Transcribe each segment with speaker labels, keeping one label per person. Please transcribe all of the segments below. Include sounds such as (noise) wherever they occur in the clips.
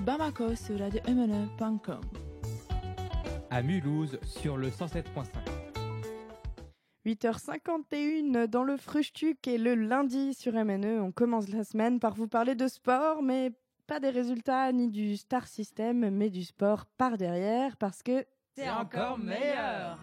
Speaker 1: à Bamako sur radio-mne.com.
Speaker 2: À Mulhouse sur le 107.5.
Speaker 3: 8h51 dans le Frustuc et le lundi sur MNE. On commence la semaine par vous parler de sport, mais pas des résultats ni du star system, mais du sport par derrière parce que
Speaker 4: c'est encore meilleur.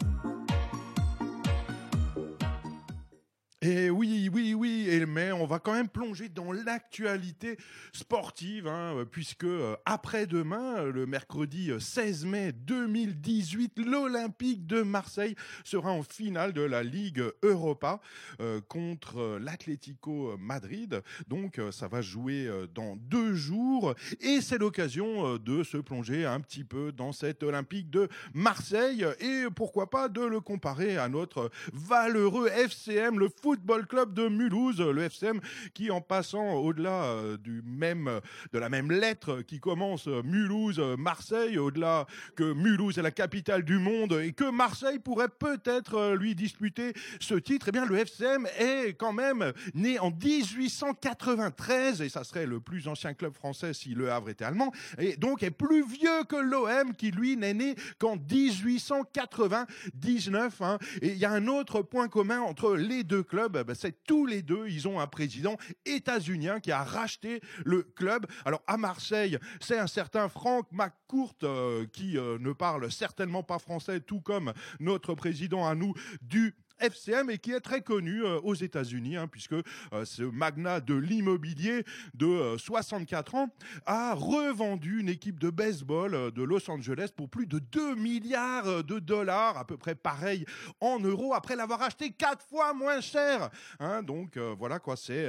Speaker 5: Et oui, oui, oui, mais on va quand même plonger dans l'actualité sportive, hein, puisque euh, après-demain, le mercredi 16 euh, mai 2018, l'Olympique de Marseille sera en finale de la Ligue Europa euh, contre l'Atlético Madrid. Donc ça va jouer dans deux jours, et c'est l'occasion de se plonger un petit peu dans cet Olympique de Marseille, et pourquoi pas de le comparer à notre valeureux FCM, le Football Club de Mulhouse, le FCM, qui en passant au-delà euh, du même, de la même lettre qui commence euh, Mulhouse, euh, Marseille, au-delà que Mulhouse est la capitale du monde et que Marseille pourrait peut-être lui disputer ce titre, eh bien le FCM est quand même né en 1893 et ça serait le plus ancien club français si le Havre était allemand et donc est plus vieux que l'OM qui lui n'est né qu'en 1899 hein. et il y a un autre point commun entre les deux clubs ben, c'est tous les deux, ils ont un président états-unien qui a racheté le club. Alors à Marseille, c'est un certain Frank McCourt euh, qui euh, ne parle certainement pas français, tout comme notre président à nous du FCM et qui est très connu euh, aux États-Unis, hein, puisque euh, ce magnat de l'immobilier de 64 euh, ans a revendu une équipe de baseball de Los Angeles pour plus de 2 milliards de dollars, à peu près pareil en euros, après l'avoir acheté quatre fois moins cher. Hein, donc voilà quoi, c'est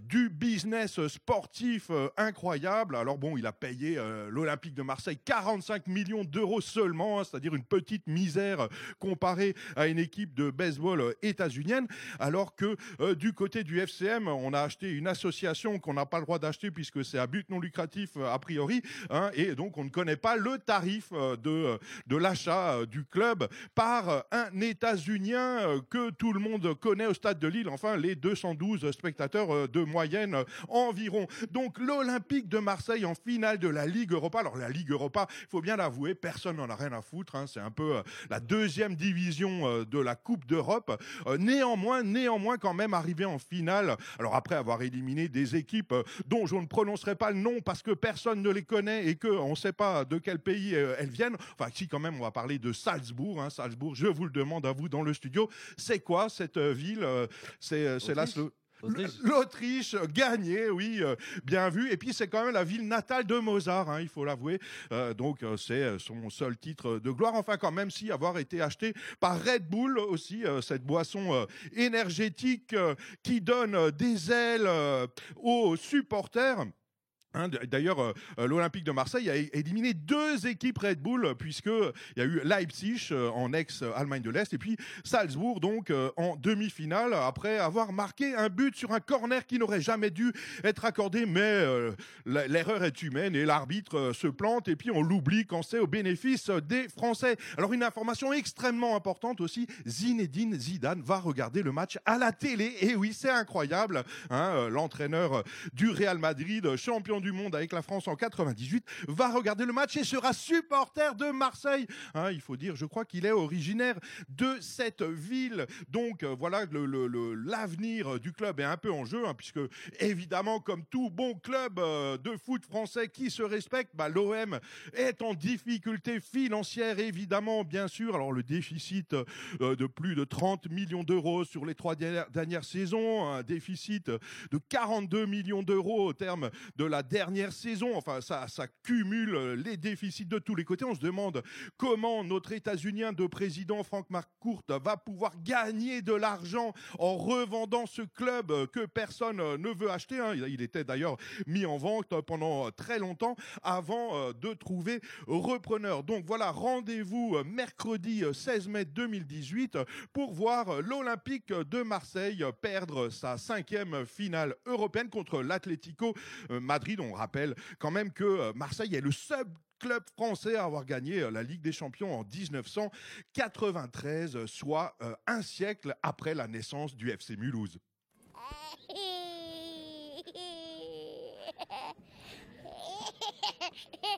Speaker 5: du business sportif incroyable. Alors bon, il a payé l'Olympique de Marseille 45 millions d'euros seulement, hein, c'est-à-dire une petite misère comparée à une équipe de baseball baseball euh, états-unienne, alors que euh, du côté du FCM, on a acheté une association qu'on n'a pas le droit d'acheter puisque c'est à but non lucratif euh, a priori, hein, et donc on ne connaît pas le tarif de, de l'achat du club par un états-unien que tout le monde connaît au stade de Lille, enfin les 212 spectateurs de moyenne environ. Donc l'Olympique de Marseille en finale de la Ligue Europa. Alors la Ligue Europa, il faut bien l'avouer, personne n'en a rien à foutre. Hein, c'est un peu la deuxième division de la Coupe de Europe. Euh, néanmoins, néanmoins quand même arrivé en finale. Alors après avoir éliminé des équipes euh, dont je ne prononcerai pas le nom parce que personne ne les connaît et qu'on ne sait pas de quel pays euh, elles viennent. Enfin, si quand même, on va parler de Salzbourg. Hein, Salzbourg, je vous le demande à vous dans le studio. C'est quoi cette ville C'est là L'Autriche gagné, oui, euh, bien vu. Et puis c'est quand même la ville natale de Mozart, hein, il faut l'avouer. Euh, donc euh, c'est son seul titre de gloire. Enfin quand même si avoir été acheté par Red Bull aussi, cette boisson énergétique qui donne des ailes aux supporters. Hein, d'ailleurs, euh, euh, l'Olympique de Marseille a éliminé deux équipes Red Bull, puisqu'il y a eu Leipzig euh, en ex-Allemagne de l'Est, et puis Salzbourg, donc en demi-finale, après avoir marqué un but sur un corner qui n'aurait jamais dû être accordé, mais l'erreur est humaine et l'arbitre se plante, et puis on l'oublie quand c'est au bénéfice des Français. Alors une information extrêmement importante aussi, Zinedine Zidane va regarder le match à la télé, et oui, c'est incroyable, hein, l'entraîneur du Real Madrid, champion du monde avec la France en 98, va regarder le match et sera supporter de Marseille. Hein, il faut dire, je crois qu'il est originaire de cette ville. Donc euh, voilà, l'avenir du club est un peu en jeu, hein, puisque évidemment, comme tout bon club euh, de foot français qui se respecte, bah, l'OM est en difficulté financière, évidemment, bien sûr. Alors le déficit euh, de plus de 30 millions d'euros sur les trois dernières saisons, un déficit de 42 millions d'euros au terme de la dernière saison. Enfin, ça, cumule euh, les déficits de tous les côtés. On se demande comment notre États-Unien de président Frank McCourt va pouvoir gagner de l'argent en revendant ce club euh, que personne euh, ne veut acheter. Hein. Il était d'ailleurs mis en vente pendant très longtemps avant de trouver repreneur. Donc voilà, rendez-vous mercredi 16 mai 2018 pour voir l'Olympique de Marseille perdre sa cinquième finale européenne contre l'Atlético Madrid. On rappelle quand même que euh, Marseille est le seul club français à avoir gagné euh, la Ligue des Champions en 1993, soit euh, un siècle après la naissance du FC Mulhouse. (laughs)